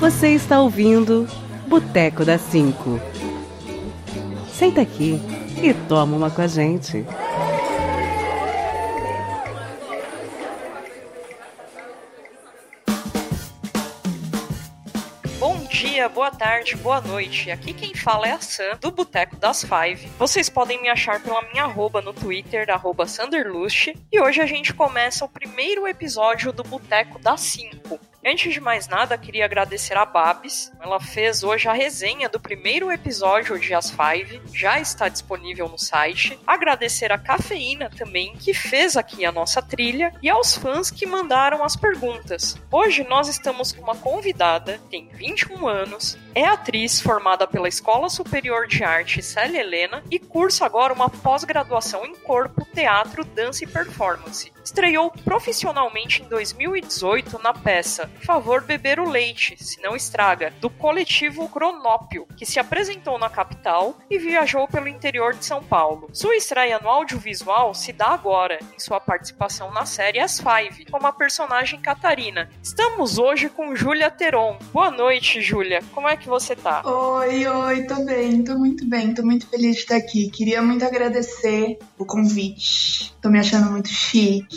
Você está ouvindo Boteco da Cinco. Senta aqui e toma uma com a gente. Boa tarde, boa noite. Aqui quem fala é a Sam, do Boteco das Five. Vocês podem me achar pela minha arroba no Twitter, arroba Sanderlust. E hoje a gente começa o primeiro episódio do Boteco das Cinco. Antes de mais nada, queria agradecer a Babs. Ela fez hoje a resenha do primeiro episódio de As Five, já está disponível no site. Agradecer a Cafeína também, que fez aqui a nossa trilha, e aos fãs que mandaram as perguntas. Hoje nós estamos com uma convidada, tem 21 anos, é atriz formada pela Escola Superior de Arte Célia Helena e cursa agora uma pós-graduação em corpo, teatro, dança e performance. Estreou profissionalmente em 2018 na peça Favor Beber o Leite, se não estraga, do coletivo Cronópio, que se apresentou na capital e viajou pelo interior de São Paulo. Sua estreia no audiovisual se dá agora, em sua participação na série As Five, como a personagem Catarina. Estamos hoje com Júlia Teron. Boa noite, Júlia. Como é que você tá? Oi, oi, tô bem, tô muito bem, tô muito feliz de estar aqui. Queria muito agradecer o convite. Tô me achando muito chique.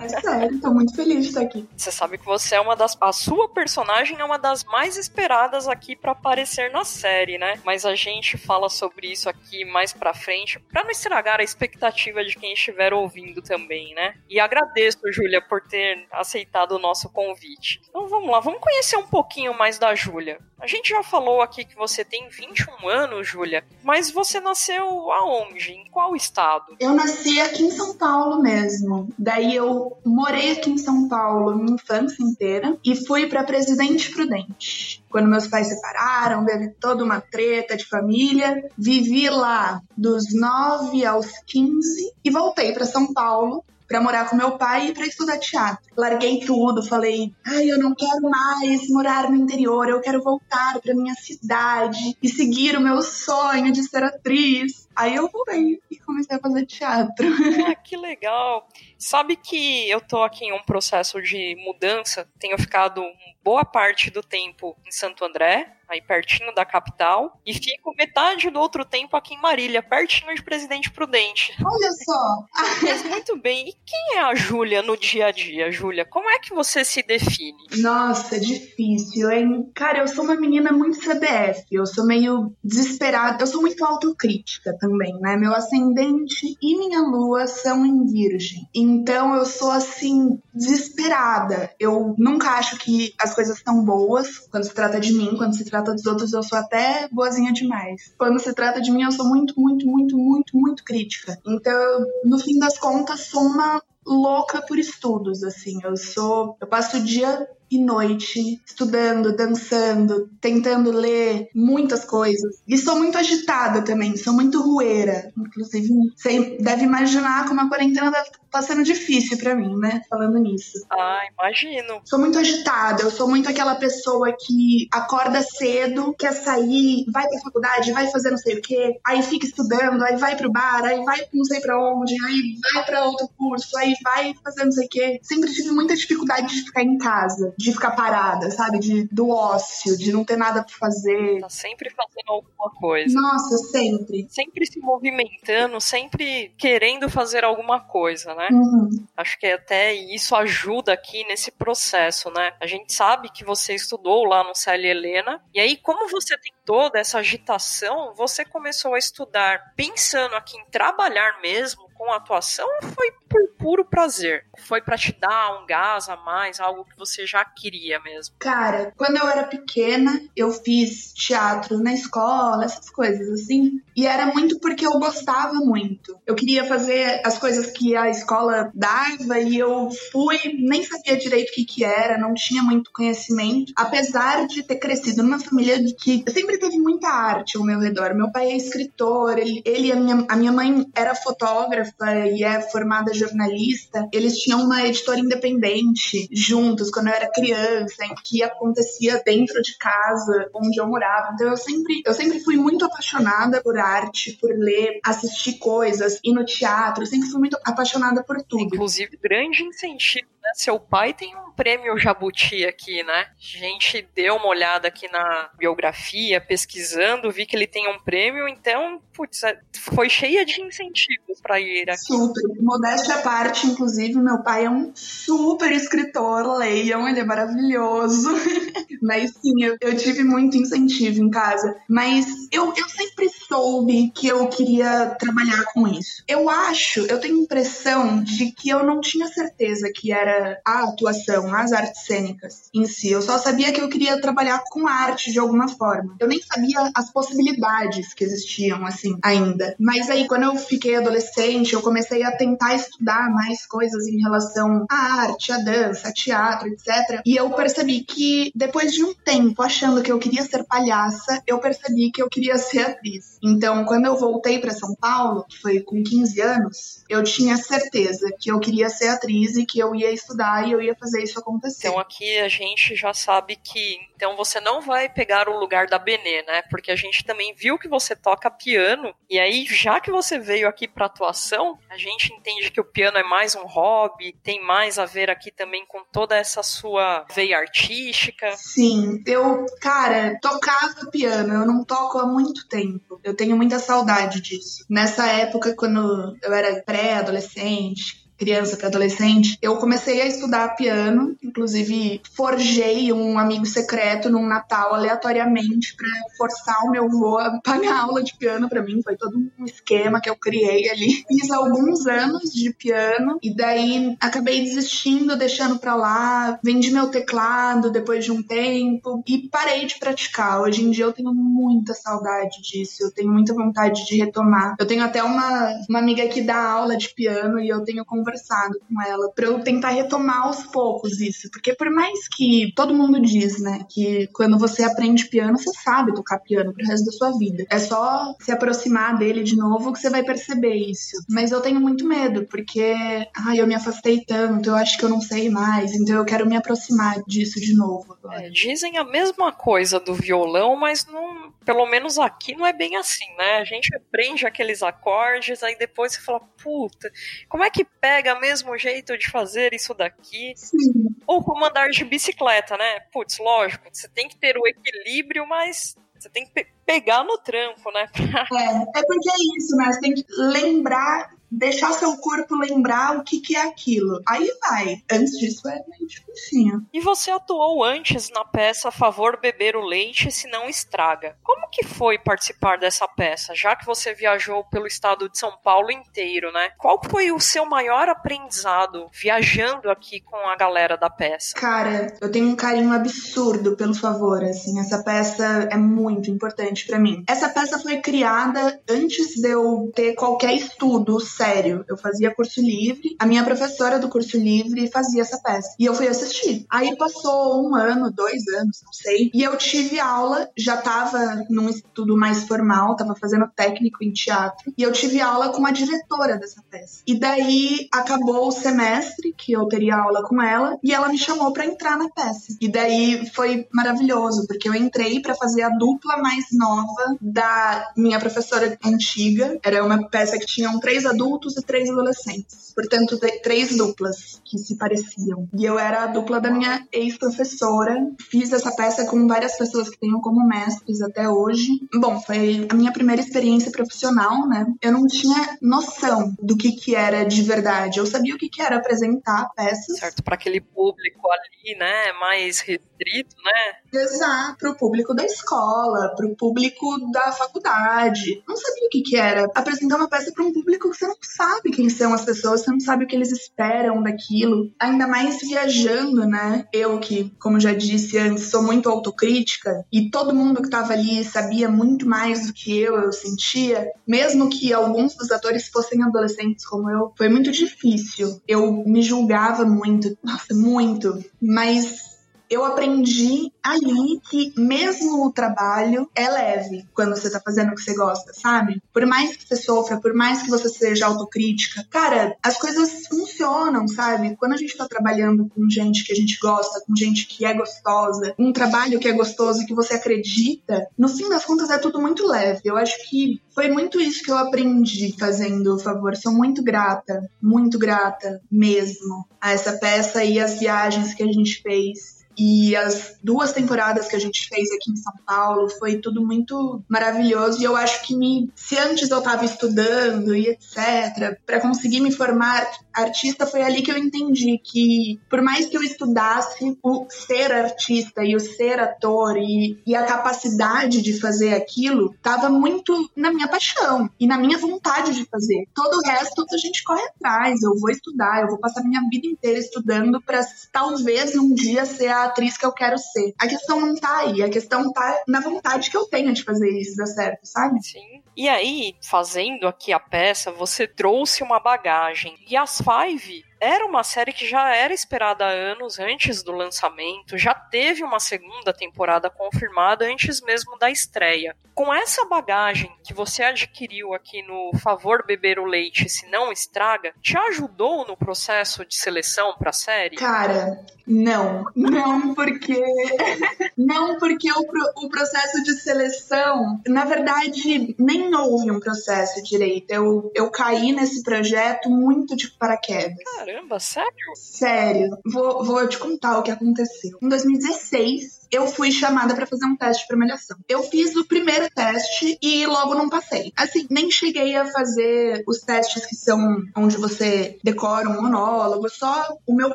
É sério, tô muito feliz de estar aqui. Você sabe que você é uma das a sua personagem é uma das mais esperadas aqui para aparecer na série, né? Mas a gente fala sobre isso aqui mais pra frente, para não estragar a expectativa de quem estiver ouvindo também, né? E agradeço, Júlia, por ter aceitado o nosso convite. Então vamos lá, vamos conhecer um pouquinho mais da Júlia. A gente já falou aqui que você tem 21 anos, Júlia, mas você nasceu aonde? Em qual estado? Eu nasci aqui em São Paulo mesmo. Daí eu morei aqui em São Paulo minha infância inteira e fui para Presidente Prudente. Quando meus pais separaram, teve toda uma treta de família. Vivi lá dos 9 aos 15 e voltei para São Paulo para morar com meu pai e para estudar teatro. Larguei tudo, falei: "Ai, eu não quero mais morar no interior, eu quero voltar para minha cidade e seguir o meu sonho de ser atriz". Aí eu voltei e comecei a fazer teatro. Ah, que legal. Sabe que eu tô aqui em um processo de mudança, tenho ficado boa parte do tempo em Santo André, aí pertinho da capital, e fico metade do outro tempo aqui em Marília, pertinho de Presidente Prudente. Olha só! Mas muito bem. E quem é a Júlia no dia a dia, Júlia? Como é que você se define? Nossa, difícil, hein? Cara, eu sou uma menina muito CDF, eu sou meio desesperada, eu sou muito autocrítica também, né? Meu ascendente e minha lua são em Virgem. Então eu sou assim, desesperada. Eu nunca acho que as coisas são boas quando se trata de mim, quando se trata dos outros, eu sou até boazinha demais. Quando se trata de mim, eu sou muito, muito, muito, muito, muito crítica. Então, no fim das contas, sou uma louca por estudos, assim. Eu sou. Eu passo o dia e noite, estudando, dançando, tentando ler muitas coisas. E sou muito agitada também, sou muito rueira. Inclusive, você deve imaginar como a quarentena tá sendo difícil para mim, né? Falando nisso. Ah, imagino. Sou muito agitada, eu sou muito aquela pessoa que acorda cedo, quer sair, vai pra faculdade, vai fazer não sei o quê, aí fica estudando, aí vai pro bar, aí vai não sei pra onde, aí vai pra outro curso, aí vai fazer não sei o quê. Sempre tive muita dificuldade de ficar em casa de ficar parada, sabe? De, do ócio, de não ter nada pra fazer. Tá sempre fazendo alguma coisa. Nossa, sempre. Sempre se movimentando, sempre querendo fazer alguma coisa, né? Uhum. Acho que até isso ajuda aqui nesse processo, né? A gente sabe que você estudou lá no Célia Helena, e aí, como você tem toda essa agitação, você começou a estudar pensando aqui em trabalhar mesmo com atuação ou foi por puro prazer? Foi para te dar um gás a mais, algo que você já queria mesmo? Cara, quando eu era pequena, eu fiz teatro na escola, essas coisas assim, e era muito porque eu gostava muito. Eu queria fazer as coisas que a escola dava e eu fui, nem sabia direito o que que era, não tinha muito conhecimento, apesar de ter crescido numa família que sempre teve muita arte ao meu redor. Meu pai é escritor, ele, ele a, minha, a minha mãe era fotógrafa e é formada jornalista. Eles tinham uma editora independente juntos quando eu era criança, em que acontecia dentro de casa onde eu morava. Então eu sempre, eu sempre fui muito apaixonada por arte, por ler, assistir coisas, ir no teatro. Eu sempre fui muito apaixonada por tudo. Inclusive, grande incentivo né? Seu pai tem um prêmio Jabuti aqui, né? A gente deu uma olhada aqui na biografia, pesquisando, vi que ele tem um prêmio, então, putz, é, foi cheia de incentivos para ir aqui. Super. Modéstia à parte, inclusive, meu pai é um super escritor, leiam, ele é maravilhoso. Mas sim, eu, eu tive muito incentivo em casa. Mas eu, eu sempre soube que eu queria trabalhar com isso. Eu acho, eu tenho impressão de que eu não tinha certeza que era a atuação, as artes cênicas em si. Eu só sabia que eu queria trabalhar com arte de alguma forma. Eu nem sabia as possibilidades que existiam, assim, ainda. Mas aí, quando eu fiquei adolescente, eu comecei a tentar estudar mais coisas em relação à arte, à dança, a teatro, etc. E eu percebi que depois de um tempo achando que eu queria ser palhaça, eu percebi que eu queria ser atriz. Então, quando eu voltei para São Paulo, que foi com 15 anos, eu tinha certeza que eu queria ser atriz e que eu ia estudar e eu ia fazer isso acontecer. Então aqui a gente já sabe que então você não vai pegar o lugar da Benê, né? Porque a gente também viu que você toca piano e aí já que você veio aqui para atuação, a gente entende que o piano é mais um hobby, tem mais a ver aqui também com toda essa sua veia artística. Sim, eu, cara, tocava piano, eu não toco há muito tempo. Eu tenho muita saudade disso. Nessa época quando eu era pré-adolescente, criança para adolescente, eu comecei a estudar piano, inclusive forjei um amigo secreto num Natal aleatoriamente para forçar o meu avô a pagar aula de piano para mim, foi todo um esquema que eu criei ali. Fiz alguns anos de piano e daí acabei desistindo, deixando para lá, vendi meu teclado depois de um tempo e parei de praticar. Hoje em dia eu tenho muita saudade disso, eu tenho muita vontade de retomar. Eu tenho até uma, uma amiga que dá aula de piano e eu tenho conversado conversado com ela para eu tentar retomar aos poucos isso, porque por mais que todo mundo diz, né, que quando você aprende piano, você sabe tocar piano pro resto da sua vida. É só se aproximar dele de novo que você vai perceber isso. Mas eu tenho muito medo, porque ai, eu me afastei tanto, eu acho que eu não sei mais, então eu quero me aproximar disso de novo. É, dizem a mesma coisa do violão, mas não, pelo menos aqui não é bem assim, né? A gente aprende aqueles acordes, aí depois você fala, puta, como é que pega o mesmo jeito de fazer isso daqui. Sim. Ou como andar de bicicleta, né? Putz, lógico, você tem que ter o equilíbrio, mas você tem que pe pegar no trampo, né? é, é porque é isso, né? Você tem que lembrar deixar seu corpo lembrar o que, que é aquilo. Aí vai. Antes disso é meio difícil. E você atuou antes na peça Favor Beber o Leite, se não estraga. Como que foi participar dessa peça, já que você viajou pelo estado de São Paulo inteiro, né? Qual foi o seu maior aprendizado viajando aqui com a galera da peça? Cara, eu tenho um carinho absurdo pelo Favor, assim. Essa peça é muito importante para mim. Essa peça foi criada antes de eu ter qualquer estudo sério. Eu fazia curso livre, a minha professora do curso livre fazia essa peça. E eu fui assistir. Aí passou um ano, dois anos, não sei, e eu tive aula, já tava num estudo mais formal, tava fazendo técnico em teatro, e eu tive aula com a diretora dessa peça. E daí acabou o semestre que eu teria aula com ela, e ela me chamou para entrar na peça. E daí foi maravilhoso, porque eu entrei para fazer a dupla mais nova da minha professora antiga. Era uma peça que tinham três adultos adultos e três adolescentes. Portanto, três duplas que se pareciam. E eu era a dupla da minha ex-professora. Fiz essa peça com várias pessoas que tenho como mestres até hoje. Bom, foi a minha primeira experiência profissional, né? Eu não tinha noção do que que era de verdade. Eu sabia o que que era apresentar peças. Certo, para aquele público ali, né, mais restrito, né? Exato, para o público da escola, para o público da faculdade. Não sabia o que que era apresentar uma peça para um público que você não sabe quem são as pessoas, você não sabe o que eles esperam daquilo. Ainda mais viajando, né? Eu que, como já disse antes, sou muito autocrítica e todo mundo que tava ali sabia muito mais do que eu, eu sentia, mesmo que alguns dos atores fossem adolescentes como eu, foi muito difícil. Eu me julgava muito, nossa, muito, mas eu aprendi ali que mesmo o trabalho é leve quando você tá fazendo o que você gosta, sabe? Por mais que você sofra, por mais que você seja autocrítica, cara, as coisas funcionam, sabe? Quando a gente tá trabalhando com gente que a gente gosta, com gente que é gostosa, um trabalho que é gostoso e que você acredita, no fim das contas é tudo muito leve. Eu acho que foi muito isso que eu aprendi fazendo o favor. Sou muito grata, muito grata mesmo a essa peça e as viagens que a gente fez e as duas temporadas que a gente fez aqui em São Paulo foi tudo muito maravilhoso. E eu acho que me, se antes eu estava estudando e etc, para conseguir me formar artista, foi ali que eu entendi que, por mais que eu estudasse o ser artista e o ser ator e, e a capacidade de fazer aquilo, estava muito na minha paixão e na minha vontade de fazer. Todo o resto a gente corre atrás. Eu vou estudar, eu vou passar minha vida inteira estudando para talvez um dia ser a atriz que eu quero ser. A questão não tá aí, a questão tá na vontade que eu tenho de fazer isso dar certo, sabe? Sim. E aí, fazendo aqui a peça, você trouxe uma bagagem. E as Five era uma série que já era esperada há anos antes do lançamento, já teve uma segunda temporada confirmada antes mesmo da estreia. Com essa bagagem que você adquiriu aqui no Favor Beber o Leite Se Não Estraga, te ajudou no processo de seleção para a série? Cara, não. Não porque. não porque o, pro... o processo de seleção, na verdade, nem houve um processo direito. Eu, eu caí nesse projeto muito de paraquedas. Caramba, sério? Sério. Vou, vou te contar o que aconteceu. Em 2016, eu fui chamada para fazer um teste de malhação. Eu fiz o primeiro teste e logo não passei. Assim, nem cheguei a fazer os testes que são onde você decora um monólogo, só o meu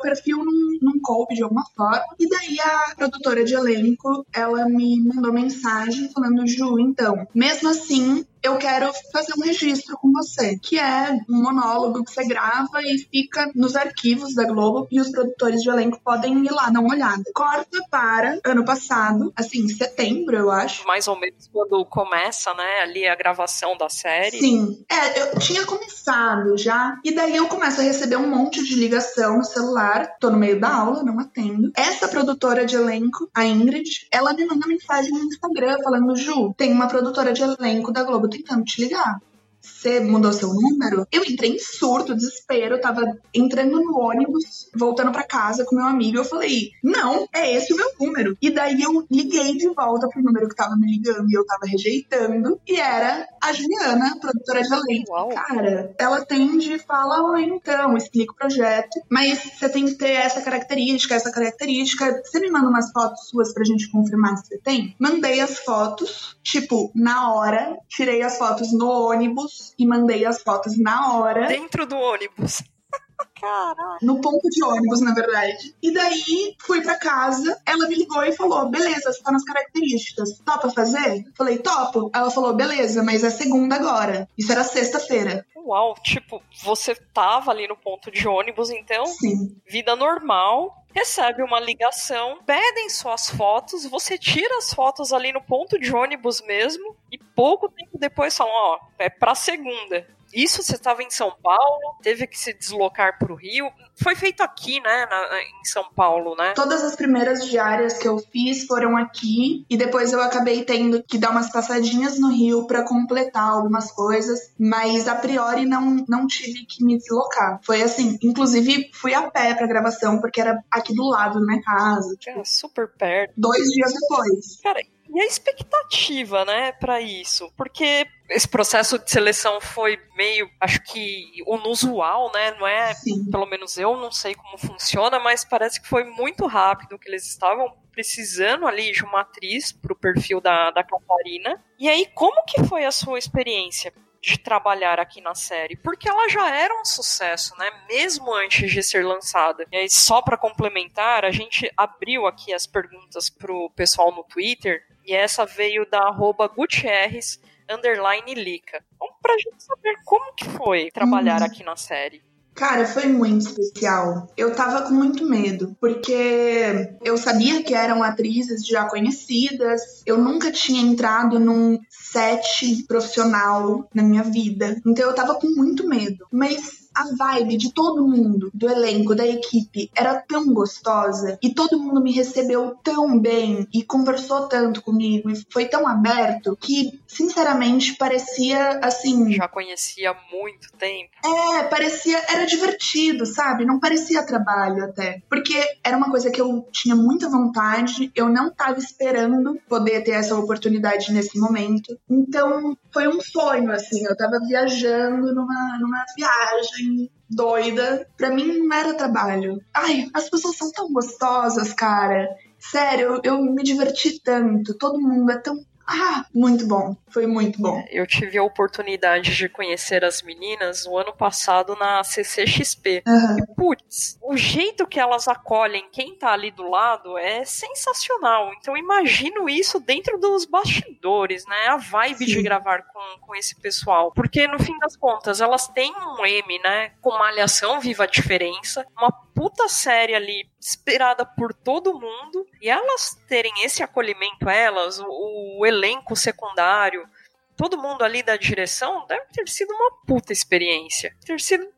perfil não, não coube de alguma forma. E daí a produtora de elenco, ela me mandou mensagem falando, Ju, então, mesmo assim, eu quero fazer um registro com você, que é um monólogo que você grava e fica nos arquivos da Globo e os produtores de elenco podem ir lá dar uma olhada. Corta para ano passado, assim, setembro, eu acho. Mais ou menos quando começa, né, ali a gravação da série. Sim. É, eu tinha começado já, e daí eu começo a receber um monte de ligação no celular, tô no meio da aula, não atendo. Essa produtora de elenco, a Ingrid, ela me manda mensagem no Instagram falando, Ju, tem uma produtora de elenco da Globo tentando te ligar você mudou seu número? Eu entrei em surto, desespero, tava entrando no ônibus, voltando para casa com meu amigo. Eu falei, não, é esse o meu número. E daí eu liguei de volta pro número que tava me ligando e eu tava rejeitando. E era a Juliana, produtora de elenco. Cara, ela tende, fala, oi, então, explica o projeto. Mas você tem que ter essa característica, essa característica. Você me manda umas fotos suas pra gente confirmar se você tem? Mandei as fotos, tipo, na hora, tirei as fotos no ônibus e mandei as fotos na hora. Dentro do ônibus. Caralho. No ponto de ônibus, na verdade. E daí fui para casa, ela me ligou e falou: beleza, você tá nas características. Topa fazer? Falei, topo. Ela falou, beleza, mas é segunda agora. Isso era sexta-feira. Uau, tipo, você tava ali no ponto de ônibus, então? Sim. Vida normal, recebe uma ligação, pedem suas fotos, você tira as fotos ali no ponto de ônibus mesmo, e pouco tempo depois falam, ó, é pra segunda. Isso você estava em São Paulo, teve que se deslocar para o Rio. Foi feito aqui, né, na, em São Paulo, né? Todas as primeiras diárias que eu fiz foram aqui e depois eu acabei tendo que dar umas passadinhas no Rio para completar algumas coisas, mas a priori não não tive que me deslocar. Foi assim, inclusive fui a pé para gravação porque era aqui do lado da minha casa. Tipo, super perto. Dois dias depois. Cara, e a expectativa, né, para isso? Porque esse processo de seleção foi meio, acho que inusual, né? Não é, Sim. pelo menos eu não sei como funciona, mas parece que foi muito rápido que eles estavam precisando ali de uma atriz pro perfil da, da Catarina. E aí, como que foi a sua experiência? De trabalhar aqui na série, porque ela já era um sucesso, né? Mesmo antes de ser lançada. E aí, só para complementar, a gente abriu aqui as perguntas pro pessoal no Twitter, e essa veio da arroba Gutierrez underline Lica. Então, pra gente saber como que foi trabalhar Hum. aqui na série. Cara, foi muito especial. Eu tava com muito medo, porque eu sabia que eram atrizes já conhecidas, eu nunca tinha entrado num set profissional na minha vida, então eu tava com muito medo. Mas a vibe de todo mundo, do elenco, da equipe, era tão gostosa e todo mundo me recebeu tão bem e conversou tanto comigo e foi tão aberto que, sinceramente, parecia assim. Já conhecia há muito tempo. É, parecia. Era divertido, sabe? Não parecia trabalho até. Porque era uma coisa que eu tinha muita vontade, eu não tava esperando poder ter essa oportunidade nesse momento. Então, foi um sonho, assim. Eu tava viajando numa, numa viagem doida. Pra mim não era trabalho. Ai, as pessoas são tão gostosas, cara. Sério, eu, eu me diverti tanto. Todo mundo é tão ah, muito bom. Foi muito bom. Eu tive a oportunidade de conhecer as meninas no ano passado na CCXP. Uhum. E, putz, o jeito que elas acolhem quem tá ali do lado é sensacional. Então, imagino isso dentro dos bastidores, né? A vibe Sim. de gravar com, com esse pessoal. Porque, no fim das contas, elas têm um M, né? Com malhação Viva a Diferença. Uma puta série ali esperada por todo mundo e elas terem esse acolhimento elas o, o, elenco secundário todo mundo ali da direção deve ter sido uma puta experiência. Ter sido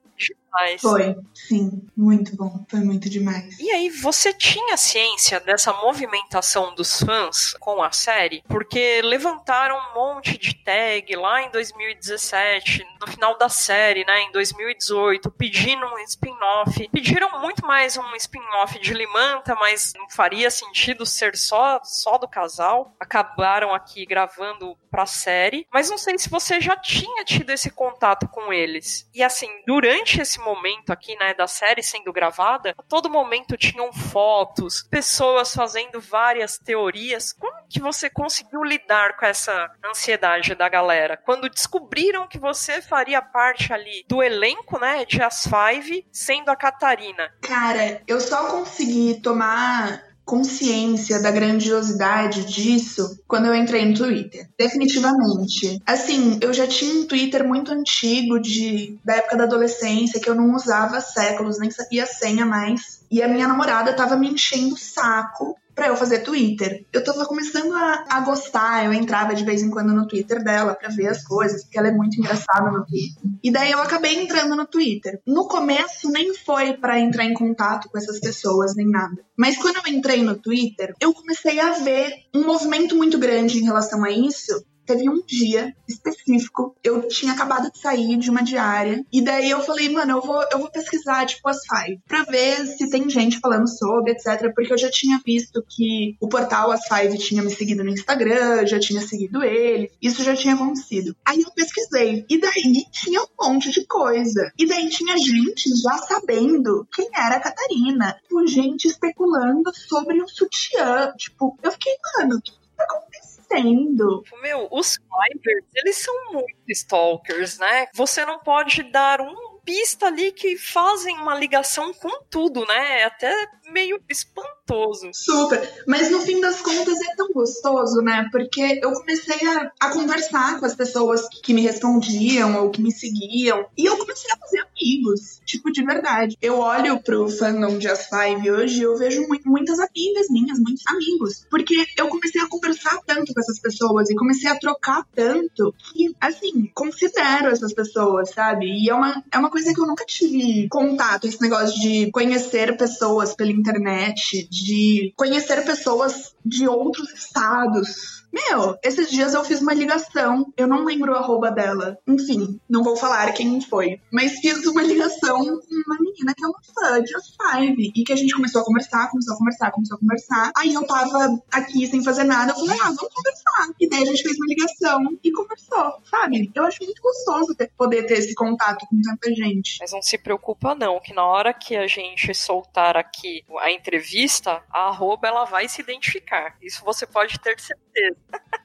demais. Foi, sim, muito bom. Foi muito demais. E aí, você tinha ciência dessa movimentação dos fãs com a série? Porque levantaram um monte de tag lá em 2017, no final da série, né, em 2018, pedindo um spin-off. Pediram muito mais um spin-off de Limanta, mas não faria sentido ser só, só do casal. Acabaram aqui gravando pra série. Mas não sei se você já tinha tido esse contato com eles. E assim, durante esse momento aqui, né, da série sendo gravada, a todo momento tinham fotos, pessoas fazendo várias teorias. Como que você conseguiu lidar com essa ansiedade da galera? Quando descobriram que você faria parte ali do elenco, né, de As Five, sendo a Catarina. Cara, eu só consegui tomar consciência da grandiosidade disso quando eu entrei no Twitter. Definitivamente. Assim, eu já tinha um Twitter muito antigo de da época da adolescência que eu não usava há séculos, nem sabia senha mais. E a minha namorada tava me enchendo o saco para eu fazer Twitter. Eu tava começando a, a, gostar, eu entrava de vez em quando no Twitter dela para ver as coisas, porque ela é muito engraçada no Twitter. E daí eu acabei entrando no Twitter. No começo nem foi para entrar em contato com essas pessoas nem nada. Mas quando eu entrei no Twitter, eu comecei a ver um movimento muito grande em relação a isso teve um dia específico, eu tinha acabado de sair de uma diária, e daí eu falei, mano, eu vou, eu vou pesquisar, tipo, as Five, pra ver se tem gente falando sobre, etc. Porque eu já tinha visto que o portal As Five tinha me seguido no Instagram, já tinha seguido ele, isso já tinha acontecido. Aí eu pesquisei, e daí tinha um monte de coisa. E daí tinha gente já sabendo quem era a Catarina, tipo, gente especulando sobre o sutiã. Tipo, eu fiquei, mano, o que tá acontecendo? Acontecendo? Meu, os fighters, eles são muito stalkers, né? Você não pode dar um pista ali que fazem uma ligação com tudo, né? Até meio espantoso. Super. Mas no fim das contas é tão gostoso, né? Porque eu comecei a, a conversar com as pessoas que me respondiam ou que me seguiam. E eu comecei a fazer amigos. Tipo, de verdade. Eu olho pro fandom de Five hoje e eu vejo muitas amigas minhas, muitos amigos. Porque eu comecei a conversar tanto com essas pessoas e comecei a trocar tanto que, assim, considero essas pessoas, sabe? E é uma, é uma coisa que eu nunca tive contato, esse negócio de conhecer pessoas pela internet, de conhecer pessoas de outros estados. Meu, esses dias eu fiz uma ligação, eu não lembro o arroba dela. Enfim, não vou falar quem foi. Mas fiz uma ligação com uma menina que é uma fã de As Five. E que a gente começou a conversar, começou a conversar, começou a conversar. Aí eu tava aqui sem fazer nada, eu falei, ah, vamos conversar. E daí a gente fez uma ligação e conversou, sabe? Eu acho muito gostoso ter, poder ter esse contato com tanta gente. Mas não se preocupa não, que na hora que a gente soltar aqui a entrevista, a arroba ela vai se identificar. Isso você pode ter certeza.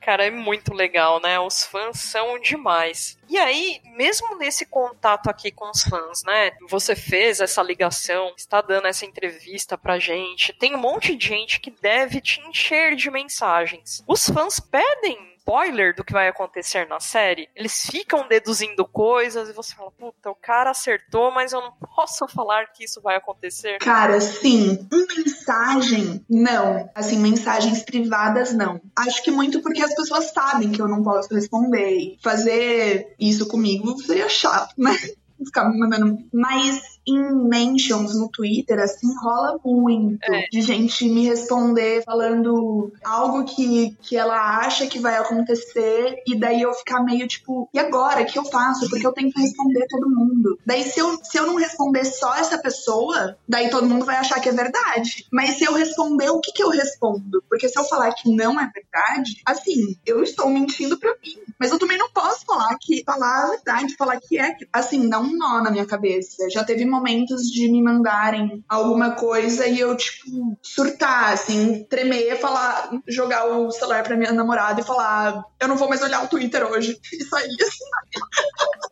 Cara, é muito legal, né? Os fãs são demais. E aí, mesmo nesse contato aqui com os fãs, né? Você fez essa ligação, está dando essa entrevista pra gente. Tem um monte de gente que deve te encher de mensagens. Os fãs pedem spoiler do que vai acontecer na série, eles ficam deduzindo coisas e você fala, puta, o cara acertou, mas eu não posso falar que isso vai acontecer. Cara, sim. Mensagem, não. Assim, mensagens privadas, não. Acho que muito porque as pessoas sabem que eu não posso responder. Fazer isso comigo seria chato, mas ficar me mandando. Mas em mentions no Twitter, assim, rola muito é. de gente me responder falando algo que, que ela acha que vai acontecer, e daí eu ficar meio tipo, e agora? O que eu faço? Porque eu tenho que responder todo mundo. Daí, se eu, se eu não responder só essa pessoa, daí todo mundo vai achar que é verdade. Mas se eu responder, o que, que eu respondo? Porque se eu falar que não é verdade, assim, eu estou mentindo pra mim. Mas eu também não posso falar que falar a verdade, falar que é. Assim, dá um nó na minha cabeça. Já teve momentos de me mandarem alguma coisa e eu, tipo, surtar, assim, tremer, falar, jogar o celular pra minha namorada e falar: eu não vou mais olhar o Twitter hoje. E sair assim.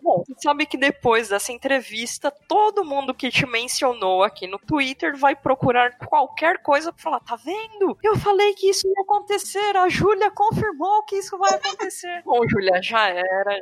Bom, você sabe que depois dessa entrevista, todo mundo que te mencionou aqui no Twitter vai procurar qualquer coisa pra falar: tá vendo? Eu falei que isso ia acontecer, a Júlia confirmou que isso vai acontecer. Bom, Júlia, já era.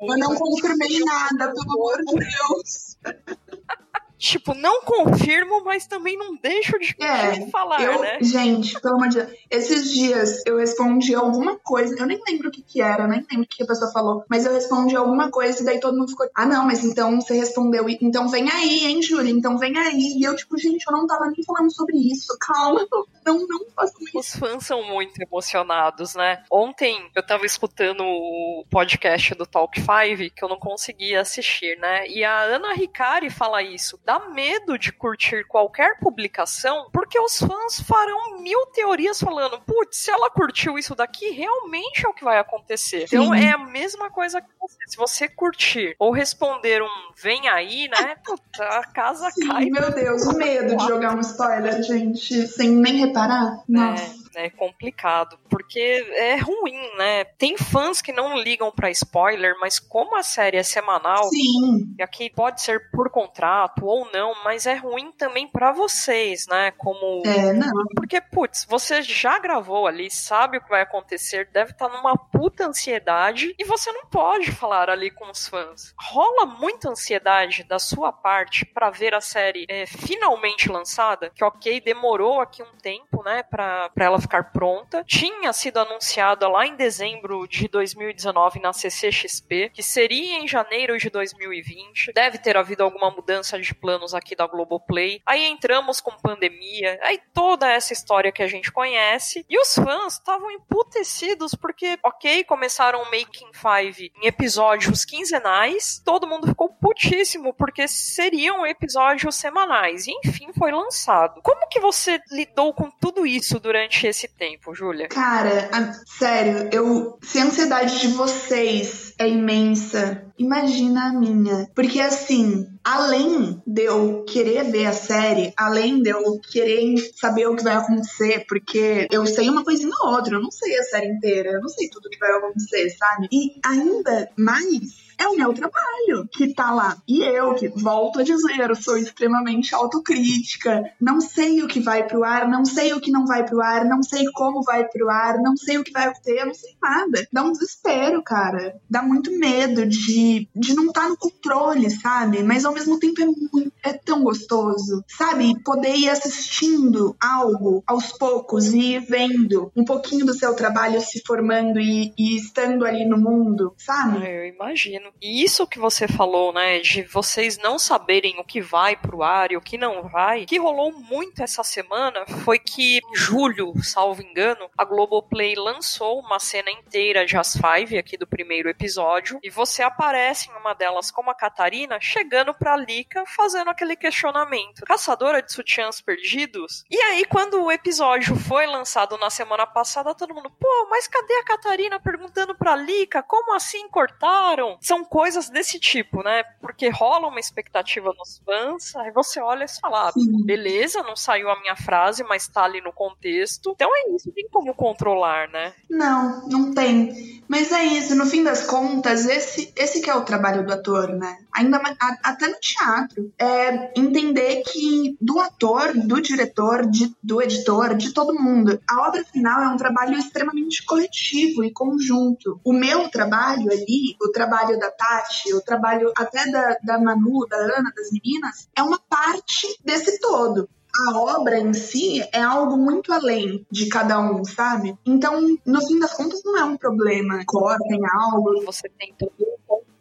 Eu não confirmei nada, pelo amor de Deus. tipo, não confirmo, mas também não deixo de, é, falar, eu, né? Gente, pelo amor de Deus, esses dias eu respondi alguma coisa, eu nem lembro o que que era, nem lembro o que a pessoa falou, mas eu respondi alguma coisa e daí todo mundo ficou, ah não, mas então você respondeu, então vem aí, hein, Júlia, então vem aí. E eu, tipo, gente, eu não tava nem falando sobre isso, calma, não, não faço isso. Os fãs são muito emocionados, né? Ontem eu tava escutando o podcast do Talk 5 que eu não conseguia assistir, né? E a Ana Ricari fala isso dá medo de curtir qualquer publicação, porque os fãs farão mil teorias falando, putz, se ela curtiu isso daqui, realmente é o que vai acontecer. Sim. Então é a mesma coisa que você. Se você curtir ou responder um vem aí, né? Puta, a casa Sim, cai. Meu Deus, o medo de jogar um spoiler, gente, sem nem reparar. Nossa. É é complicado, porque é ruim, né? Tem fãs que não ligam para spoiler, mas como a série é semanal, Sim. e aqui pode ser por contrato ou não, mas é ruim também para vocês, né? Como É, não. Porque putz, você já gravou ali, sabe o que vai acontecer, deve estar tá numa puta ansiedade e você não pode falar ali com os fãs. Rola muita ansiedade da sua parte para ver a série é, finalmente lançada, que OK, demorou aqui um tempo, né, para ela ficar pronta. Tinha sido anunciada lá em dezembro de 2019 na CCXP, que seria em janeiro de 2020. Deve ter havido alguma mudança de planos aqui da Globoplay. Aí entramos com pandemia, aí toda essa história que a gente conhece. E os fãs estavam emputecidos porque, ok, começaram o Making Five em episódios quinzenais, todo mundo ficou putíssimo porque seriam episódios semanais. E enfim, foi lançado. Como que você lidou com tudo isso durante esse tempo, Júlia? Cara, a, sério, eu. Se a ansiedade de vocês é imensa, imagina a minha. Porque assim, além de eu querer ver a série, além de eu querer saber o que vai acontecer, porque eu sei uma coisinha ou outra, eu não sei a série inteira, eu não sei tudo que vai acontecer, sabe? E ainda mais é o meu trabalho que tá lá. E eu, que volto a dizer, eu sou extremamente autocrítica, não sei o que vai pro ar, não sei o que não vai pro ar, não sei como vai pro ar, não sei o que vai acontecer, eu não sei nada. Dá um desespero, cara. Dá muito medo de, de não estar tá no controle, sabe? Mas ao mesmo tempo é, muito, é tão gostoso, sabe? Poder ir assistindo algo aos poucos e vendo um pouquinho do seu trabalho se formando e, e estando ali no mundo, sabe? Eu imagino. E isso que você falou, né, de vocês não saberem o que vai pro ar e o que não vai, que rolou muito essa semana foi que em julho, salvo engano, a Globoplay lançou uma cena inteira de As Five aqui do primeiro episódio e você aparece em uma delas como a Catarina chegando pra Lika fazendo aquele questionamento. Caçadora de sutiãs perdidos? E aí, quando o episódio foi lançado na semana passada, todo mundo, pô, mas cadê a Catarina perguntando pra Lika? Como assim cortaram? São coisas desse tipo, né? Porque rola uma expectativa nos fãs, aí você olha e fala, ah, beleza, não saiu a minha frase, mas tá ali no contexto. Então é isso, tem como controlar, né? Não, não tem. Mas é isso, no fim das contas, esse, esse que é o trabalho do ator, né? Ainda a, no teatro. É entender que do ator, do diretor, de, do editor, de todo mundo, a obra final é um trabalho extremamente coletivo e conjunto. O meu trabalho ali, o trabalho da Tati, o trabalho até da, da Manu, da Ana, das meninas, é uma parte desse todo a obra em si é algo muito além de cada um, sabe? Então, no fim das contas, não é um problema. Cortem algo. Você tem todo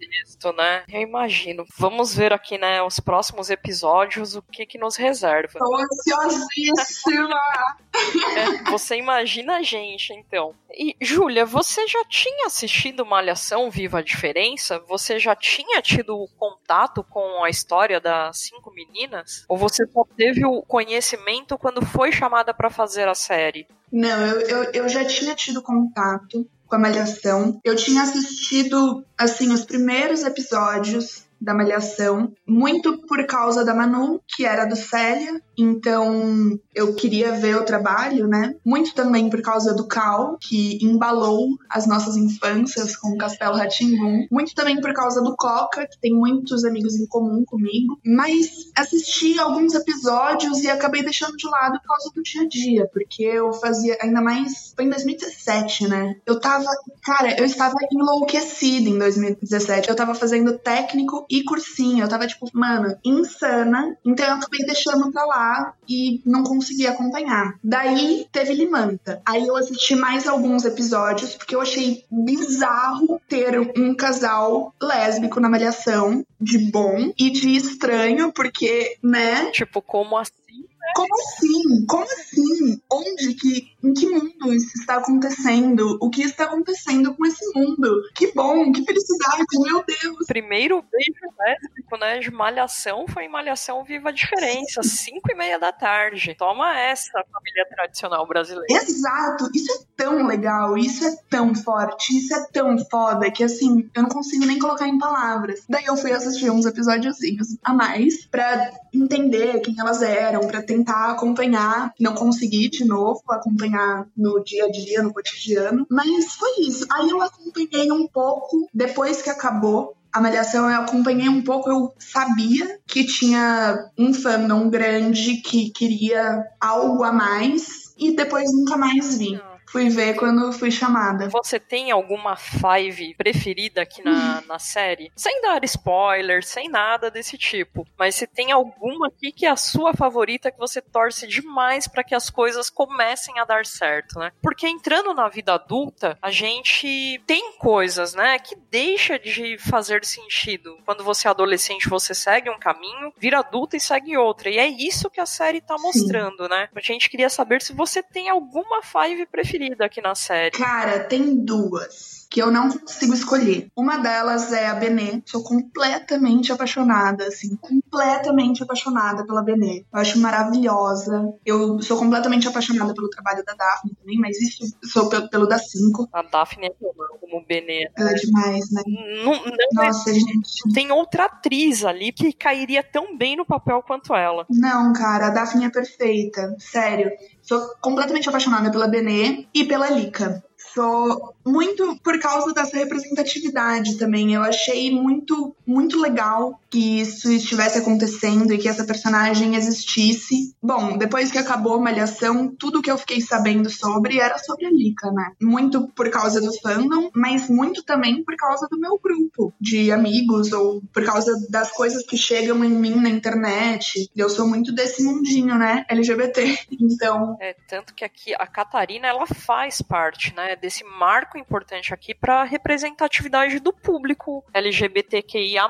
contexto, né? Eu imagino. Vamos ver aqui, né, os próximos episódios, o que que nos reserva. Tô ansiosíssima! é, você imagina a gente, então. E, Júlia, você já tinha assistido Malhação Viva a Diferença? Você já tinha tido contato com a história das cinco meninas? Ou você só teve o conhecimento quando foi chamada para fazer a série? Não, eu, eu, eu já tinha tido contato com a Malhação. Eu tinha assistido, assim, os primeiros episódios da Malhação, muito por causa da Manu, que era do Célia, então eu queria ver o trabalho, né? Muito também por causa do Cal, que embalou as nossas infâncias com o Castelo Ratimbum. Muito também por causa do Coca, que tem muitos amigos em comum comigo. Mas assisti alguns episódios e acabei deixando de lado por causa do dia a dia, porque eu fazia ainda mais. Foi em 2017, né? Eu tava. Cara, eu estava enlouquecida em 2017. Eu tava fazendo técnico e cursinho. Eu tava, tipo, mano, insana. Então eu acabei deixando pra lá e não consegui acompanhar. Daí teve Limanta. Aí eu assisti mais alguns episódios porque eu achei bizarro ter um casal lésbico na malhação de bom e de estranho, porque, né? Tipo, como assim? Como assim? Como assim? Onde que. Em que mundo isso está acontecendo? O que está acontecendo com esse mundo? Que bom, que felicidade, meu Deus! Primeiro beijo lésbico, né? De Malhação foi em Malhação Viva a Diferença, 5 e meia da tarde. Toma essa, família tradicional brasileira. Exato! Isso é tão legal, isso é tão forte, isso é tão foda que assim, eu não consigo nem colocar em palavras. Daí eu fui assistir uns episódiozinhos a mais pra entender quem elas eram, pra ter tentar acompanhar, não consegui de novo acompanhar no dia a dia, no cotidiano, mas foi isso. Aí eu acompanhei um pouco depois que acabou a Malhação eu acompanhei um pouco, eu sabia que tinha um fandom grande que queria algo a mais e depois nunca mais vi. Fui ver quando fui chamada. Você tem alguma five preferida aqui na, na série? Sem dar spoiler, sem nada desse tipo. Mas você tem alguma aqui que é a sua favorita que você torce demais para que as coisas comecem a dar certo, né? Porque entrando na vida adulta, a gente tem coisas, né, que deixa de fazer sentido. Quando você é adolescente, você segue um caminho, vira adulta e segue outra. E é isso que a série tá mostrando, Sim. né? A gente queria saber se você tem alguma five preferida preferida aqui na série? Cara, tem duas que eu não consigo escolher. Uma delas é a Benê. Sou completamente apaixonada, assim, completamente apaixonada pela Benê. Eu acho maravilhosa. Eu sou completamente apaixonada pelo trabalho da Daphne também, mas isso sou pelo, da 5. A Daphne é como Benê. Ela é demais, né? Não, não é Nossa, é... gente. Tem outra atriz ali que cairia tão bem no papel quanto ela. Não, cara, a Daphne é perfeita. Sério. Sou completamente apaixonada pela Benê e pela Lika. Sou muito por causa dessa representatividade também. Eu achei muito, muito legal que isso estivesse acontecendo e que essa personagem existisse. Bom, depois que acabou a Malhação, tudo que eu fiquei sabendo sobre era sobre a Lika, né? Muito por causa do fandom, mas muito também por causa do meu grupo de amigos ou por causa das coisas que chegam em mim na internet. Eu sou muito desse mundinho, né? LGBT. Então. É, tanto que aqui a Catarina, ela faz parte, né? Desse marco importante aqui para a representatividade do público LGBTQIA+,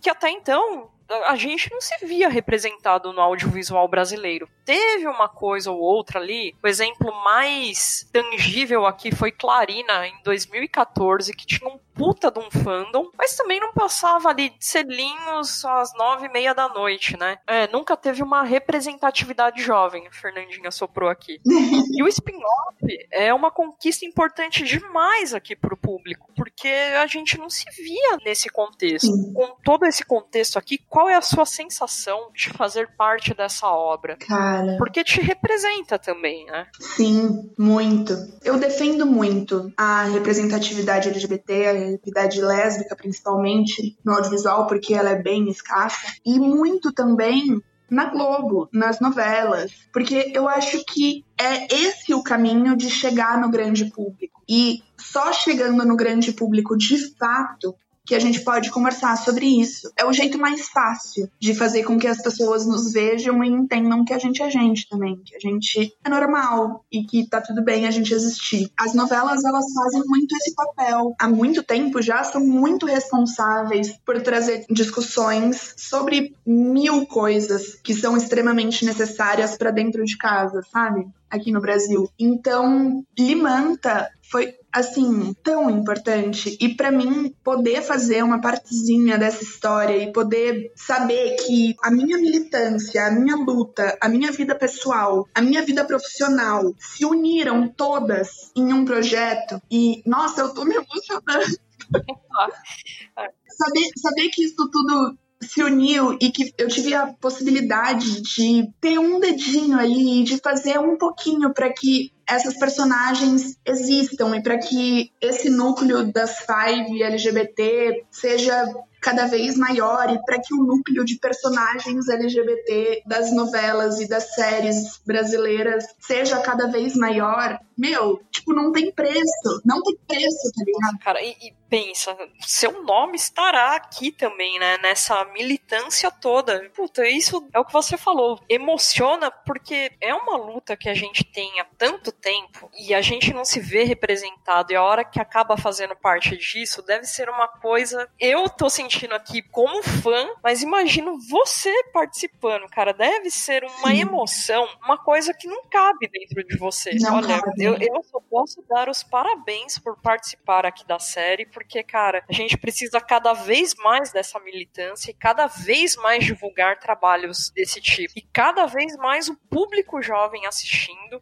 que até então a gente não se via representado no audiovisual brasileiro. Teve uma coisa ou outra ali. O exemplo mais tangível aqui foi Clarina, em 2014, que tinha um puta de um fandom, mas também não passava ali de selinhos às nove e meia da noite, né? É, nunca teve uma representatividade jovem, a Fernandinha soprou aqui. e o spin-off é uma conquista importante demais aqui pro público, porque a gente não se via nesse contexto. Com todo esse contexto aqui, qual é a sua sensação de fazer parte dessa obra? Cara. Porque te representa também, né? Sim, muito. Eu defendo muito a representatividade LGBT, a representatividade lésbica, principalmente no audiovisual, porque ela é bem escassa, e muito também na Globo, nas novelas, porque eu acho que é esse o caminho de chegar no grande público. E só chegando no grande público de fato que a gente pode conversar sobre isso. É o jeito mais fácil de fazer com que as pessoas nos vejam e entendam que a gente é gente também, que a gente é normal e que tá tudo bem a gente existir. As novelas, elas fazem muito esse papel. Há muito tempo já são muito responsáveis por trazer discussões sobre mil coisas que são extremamente necessárias para dentro de casa, sabe? Aqui no Brasil. Então, Limanta foi assim tão importante e para mim poder fazer uma partezinha dessa história e poder saber que a minha militância, a minha luta, a minha vida pessoal, a minha vida profissional se uniram todas em um projeto e nossa, eu tô me emocionando. saber, saber que isso tudo se uniu e que eu tive a possibilidade de ter um dedinho ali, de fazer um pouquinho para que essas personagens existam e para que esse núcleo das Five LGBT seja cada vez maior e para que o núcleo de personagens LGBT das novelas e das séries brasileiras seja cada vez maior, meu, tipo, não tem preço. Não tem preço, tá ligado? Cara, e, e pensa, seu nome estará aqui também, né? Nessa militância toda. Puta, isso é o que você falou. Emociona porque é uma luta que a gente tem há tanto tempo e a gente não se vê representado. E a hora que acaba fazendo parte disso deve ser uma coisa. Eu tô sentindo aqui como fã, mas imagino você participando, cara. Deve ser uma Sim. emoção, uma coisa que não cabe dentro de você. Não Olha, eu, eu só posso dar os parabéns por participar aqui da série porque, cara, a gente precisa cada vez mais dessa militância e cada vez mais divulgar trabalhos desse tipo. E cada vez mais o público jovem assistindo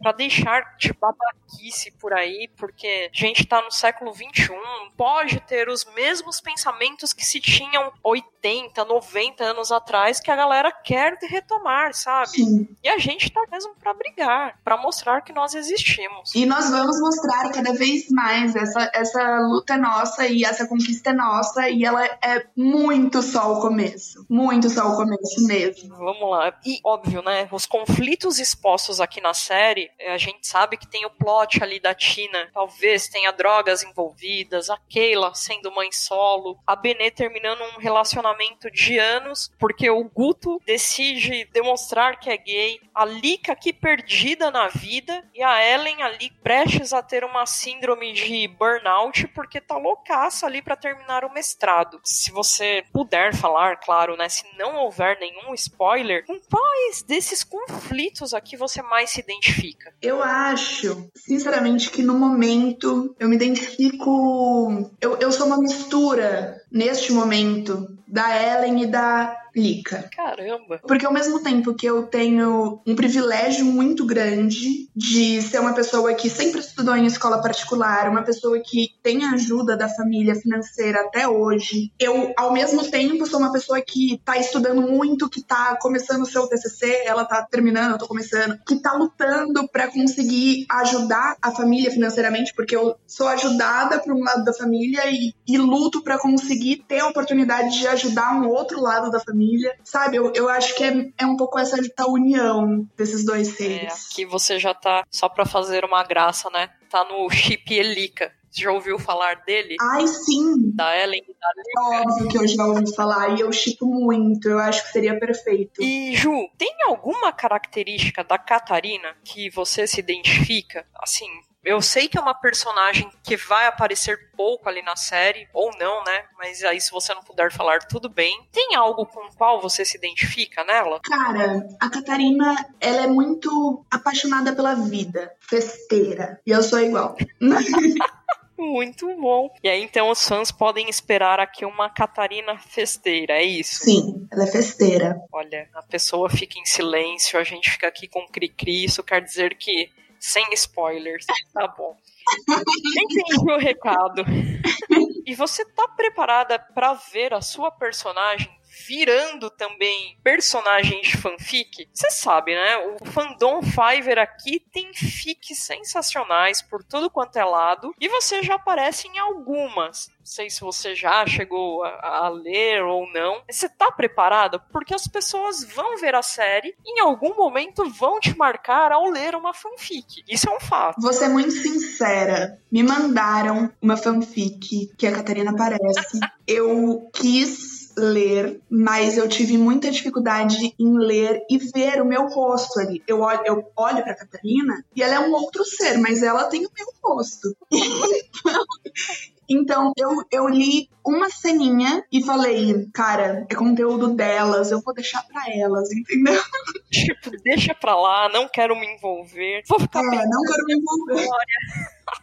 para deixar de babaquice por aí, porque a gente tá no século 21, pode ter os mesmos pensamentos que se tinham 80, 90 anos atrás que a galera quer retomar, sabe? Sim. E a gente tá mesmo para brigar, para mostrar que nós existimos. E nós vamos mostrar cada vez mais essa, essa luta nossa e essa conquista é nossa e ela é muito só o começo. Muito só o começo mesmo. Vamos lá. E óbvio, né? Os conflitos expostos aqui na série, a gente sabe que tem o plot ali da Tina. Talvez tenha drogas envolvidas, a Keila sendo mãe solo, a Benê terminando um relacionamento de anos porque o Guto decide demonstrar que é gay, a Lika aqui perdida na vida e a Ellen ali prestes a ter uma síndrome de burnout porque tá loucaça ali para terminar o mestrado. Se você puder falar, claro, né? Se não houver nenhum spoiler, com quais desses conflitos aqui você mais se identifica? Eu acho, sinceramente, que no momento eu me identifico. Eu, eu sou uma mistura neste momento da Ellen e da Lica. Caramba! Porque ao mesmo tempo que eu tenho um privilégio muito grande de ser uma pessoa que sempre estudou em escola particular, uma pessoa que tem a ajuda da família financeira até hoje, eu ao mesmo tempo sou uma pessoa que tá estudando muito, que tá começando o seu TCC, ela tá terminando, eu tô começando, que tá lutando para conseguir ajudar a família financeiramente, porque eu sou ajudada por um lado da família e, e luto para conseguir ter a oportunidade de ajudar um outro lado da família família. Sabe, eu, eu acho que é, é um pouco essa tá união desses dois é, seres. É, aqui você já tá, só pra fazer uma graça, né? Tá no chip Elica. Você já ouviu falar dele? Ai, sim! Da Ellen e da Lica. Óbvio que eu já ouvi falar e eu chipo muito. Eu acho que seria perfeito. E, Ju, tem alguma característica da Catarina que você se identifica? Assim, eu sei que é uma personagem que vai aparecer pouco ali na série, ou não, né? Mas aí, se você não puder falar, tudo bem. Tem algo com o qual você se identifica nela? Cara, a Catarina, ela é muito apaixonada pela vida, festeira. E eu sou igual. Muito bom. E aí, então, os fãs podem esperar aqui uma Catarina festeira, é isso? Sim, ela é festeira. Olha, a pessoa fica em silêncio, a gente fica aqui com cri-cri, isso quer dizer que sem spoilers. Tá bom. Entendi o recado. E você tá preparada para ver a sua personagem virando também personagens de fanfic. Você sabe, né? O fandom Fiverr aqui tem fics sensacionais por tudo quanto é lado e você já aparece em algumas. Não sei se você já chegou a, a ler ou não. Você tá preparada? Porque as pessoas vão ver a série e em algum momento vão te marcar ao ler uma fanfic. Isso é um fato. Vou ser muito sincera. Me mandaram uma fanfic que a Catarina aparece. Eu quis ler, mas eu tive muita dificuldade em ler e ver o meu rosto ali. Eu olho, eu olho pra Catarina e ela é um outro ser, mas ela tem o meu rosto. Então, eu, eu li uma ceninha e falei, cara, é conteúdo delas, eu vou deixar pra elas, entendeu? Tipo, deixa pra lá, não quero me envolver. Vou ficar é, não quero me envolver.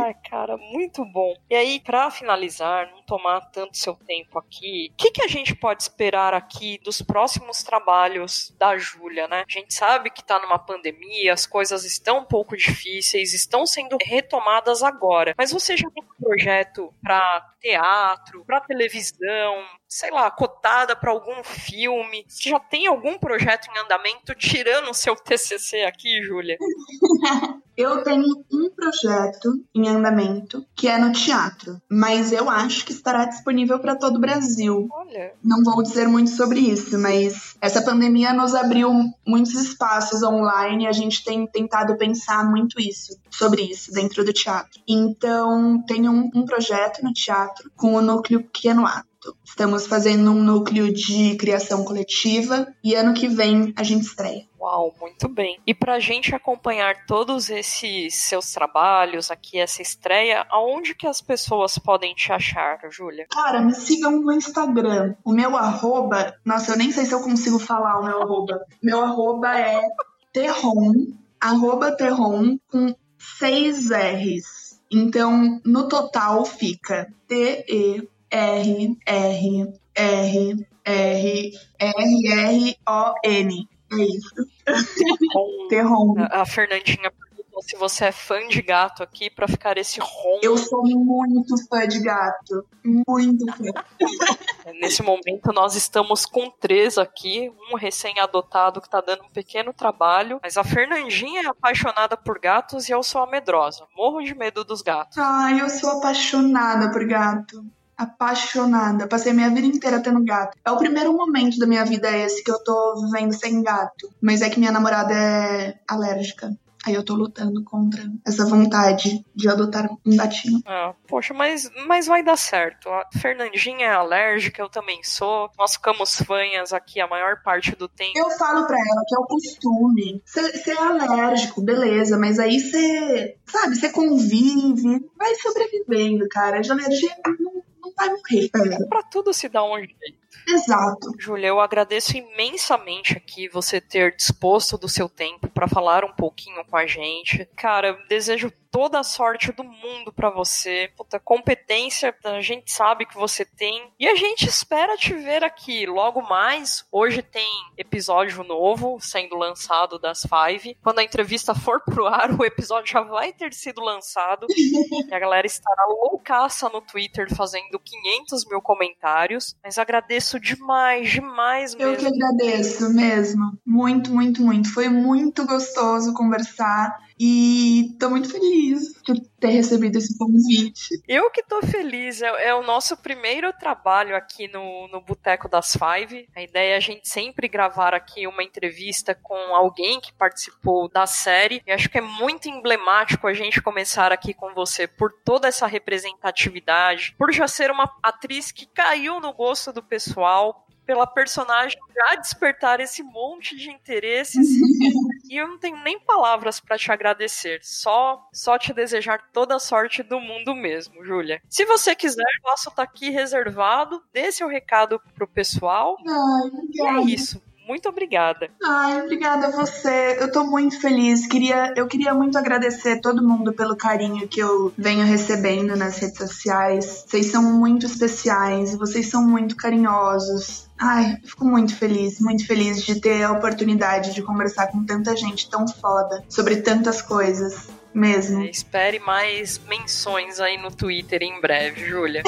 Ai, cara, muito bom. E aí, para finalizar, não tomar tanto seu tempo aqui, o que, que a gente pode esperar aqui dos próximos trabalhos da Júlia, né? A gente sabe que tá numa pandemia, as coisas estão um pouco difíceis, estão sendo retomadas agora. Mas você já tem um projeto para teatro, para televisão, sei lá, cotada para algum filme? Você já tem algum projeto em andamento tirando o seu TCC aqui, Júlia? eu tenho um projeto em andamento que é no teatro, mas eu acho que estará disponível para todo o Brasil. Olha. Não vou dizer muito sobre isso, mas essa pandemia nos abriu muitos espaços online e a gente tem tentado pensar muito isso, sobre isso, dentro do teatro. Então, tenho um, um projeto no teatro com o núcleo Quenoato. Estamos fazendo um núcleo de criação coletiva e ano que vem a gente estreia. Uau, muito bem. E para a gente acompanhar todos esses seus trabalhos aqui, essa estreia, aonde que as pessoas podem te achar, Júlia? Cara, me sigam no Instagram. O meu arroba, nossa, eu nem sei se eu consigo falar o meu arroba. Meu arroba é terron, arroba terron com seis R's. Então, no total fica T-E R, R, R, R, R, R, O, N. É isso. Terron. A Fernandinha perguntou se você é fã de gato aqui para ficar esse rom. Eu sou muito fã de gato. Muito fã. Nesse momento nós estamos com três aqui, um recém-adotado que tá dando um pequeno trabalho, mas a Fernandinha é apaixonada por gatos e eu sou a medrosa. Morro de medo dos gatos. Ai, eu sou apaixonada por gato apaixonada. Passei minha vida inteira tendo gato. É o primeiro momento da minha vida esse que eu tô vivendo sem gato. Mas é que minha namorada é alérgica. Aí eu tô lutando contra essa vontade de adotar um gatinho. Ah, poxa, mas, mas vai dar certo. A Fernandinha é alérgica, eu também sou. Nós ficamos fanhas aqui a maior parte do tempo. Eu falo pra ela que é o costume. Você é alérgico, beleza, mas aí você, sabe, você convive, vai sobrevivendo, cara. De alergia não não vai morrer, cara. Pra tudo se dá um jeito. Exato. Júlia, eu agradeço imensamente aqui você ter disposto do seu tempo para falar um pouquinho com a gente. Cara, desejo toda a sorte do mundo para você. Puta, competência, a gente sabe que você tem. E a gente espera te ver aqui logo mais. Hoje tem episódio novo sendo lançado das Five. Quando a entrevista for pro ar, o episódio já vai ter sido lançado. e a galera estará loucaça no Twitter fazendo 500 mil comentários. Mas agradeço demais, demais mesmo. Eu que agradeço mesmo. Muito, muito, muito. Foi muito gostoso conversar e tô muito feliz por ter recebido esse convite. Eu que tô feliz. É, é o nosso primeiro trabalho aqui no, no Boteco das Five. A ideia é a gente sempre gravar aqui uma entrevista com alguém que participou da série. E acho que é muito emblemático a gente começar aqui com você por toda essa representatividade, por já ser uma atriz que caiu no gosto do pessoal, pela personagem já despertar esse monte de interesses. e eu não tenho nem palavras para te agradecer. Só, só te desejar toda a sorte do mundo mesmo, Júlia. Se você quiser, posso estar tá aqui reservado. Dê seu recado pro pessoal. Ai, e é isso muito obrigada. Ai, obrigada a você. Eu tô muito feliz. Queria, eu queria muito agradecer todo mundo pelo carinho que eu venho recebendo nas redes sociais. Vocês são muito especiais, vocês são muito carinhosos. Ai, fico muito feliz, muito feliz de ter a oportunidade de conversar com tanta gente tão foda sobre tantas coisas. Mesmo. É, espere mais menções aí no Twitter em breve, Júlia.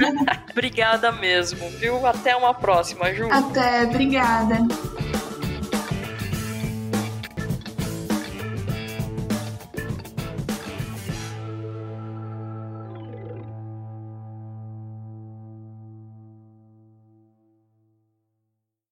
obrigada mesmo, viu? Até uma próxima, Ju. Até, obrigada.